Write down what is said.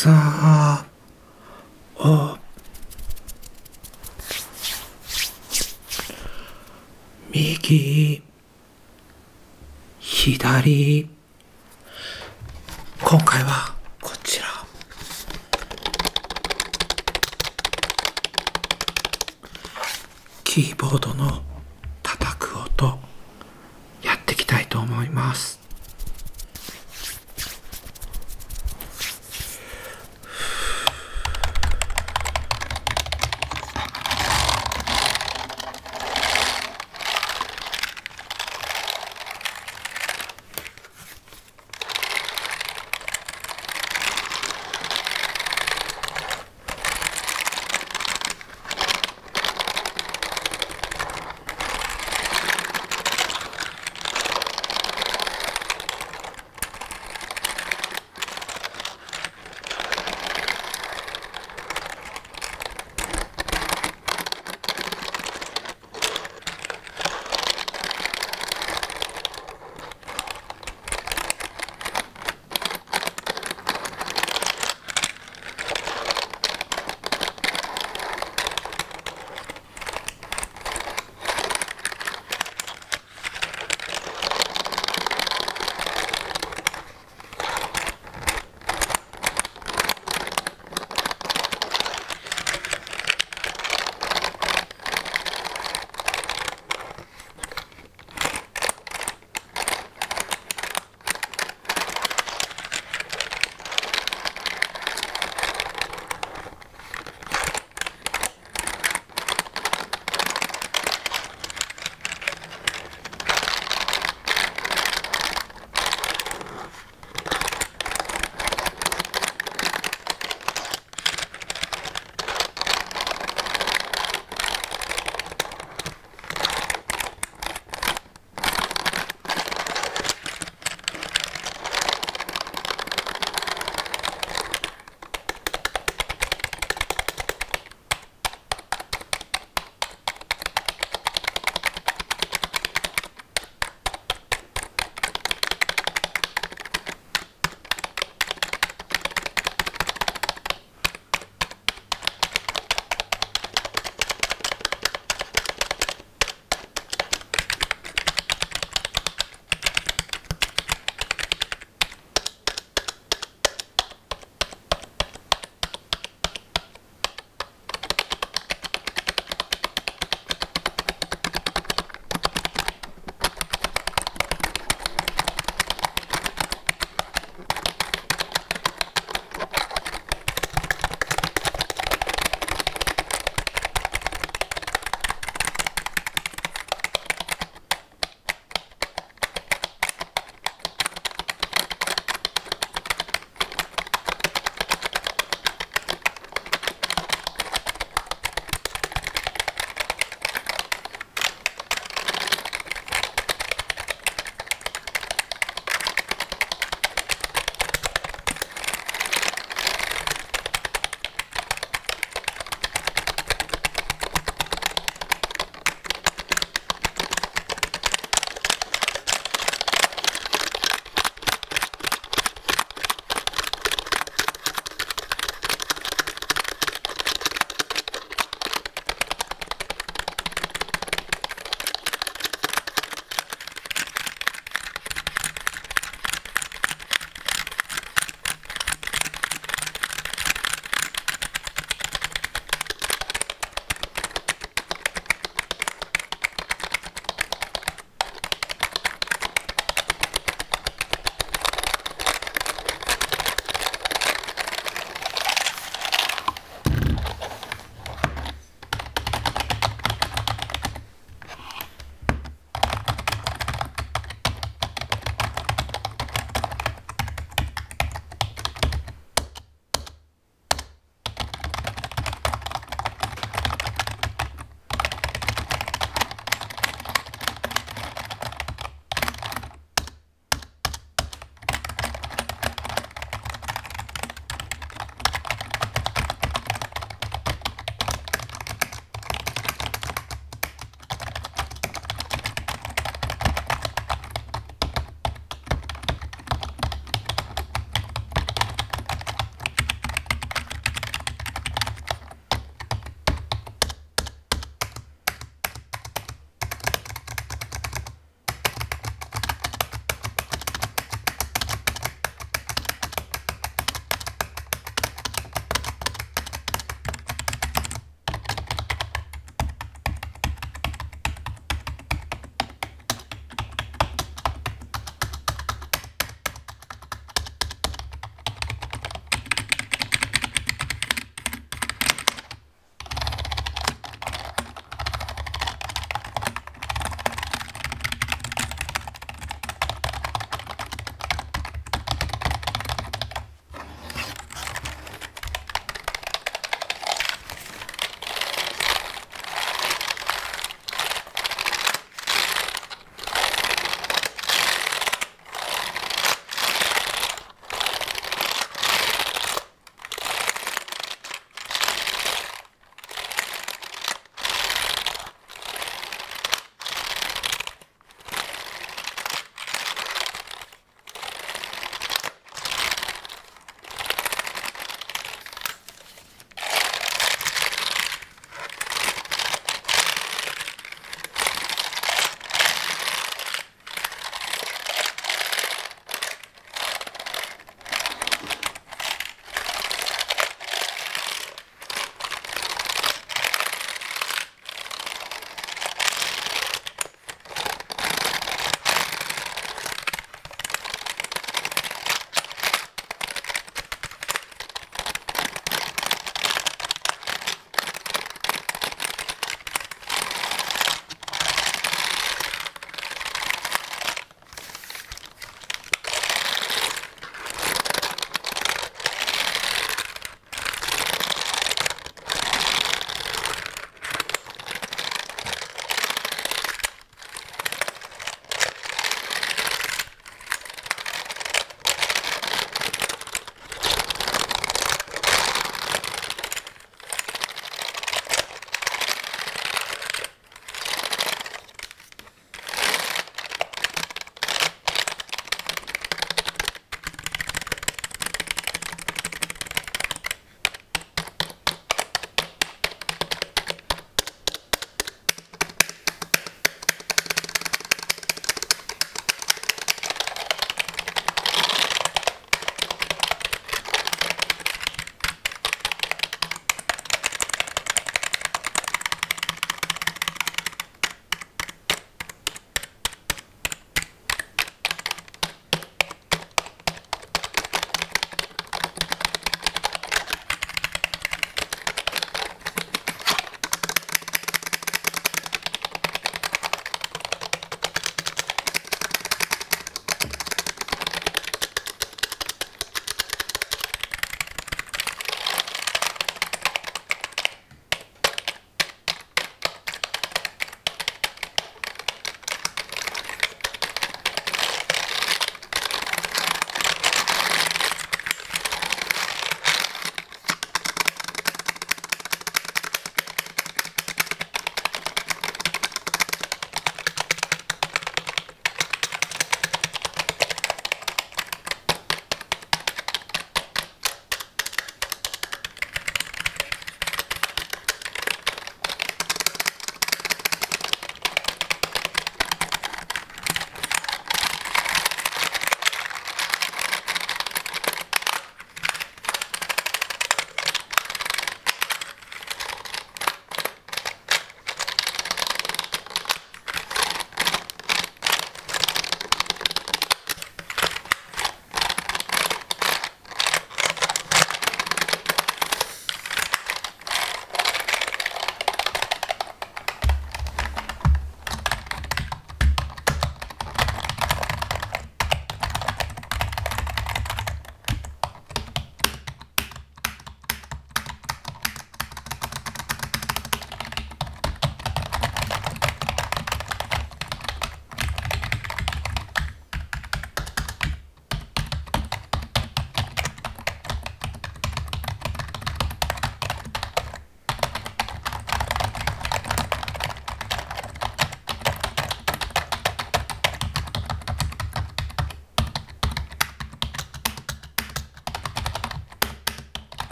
さお右左。今回はこちら。キーボードの叩く音やっていきたいと思います。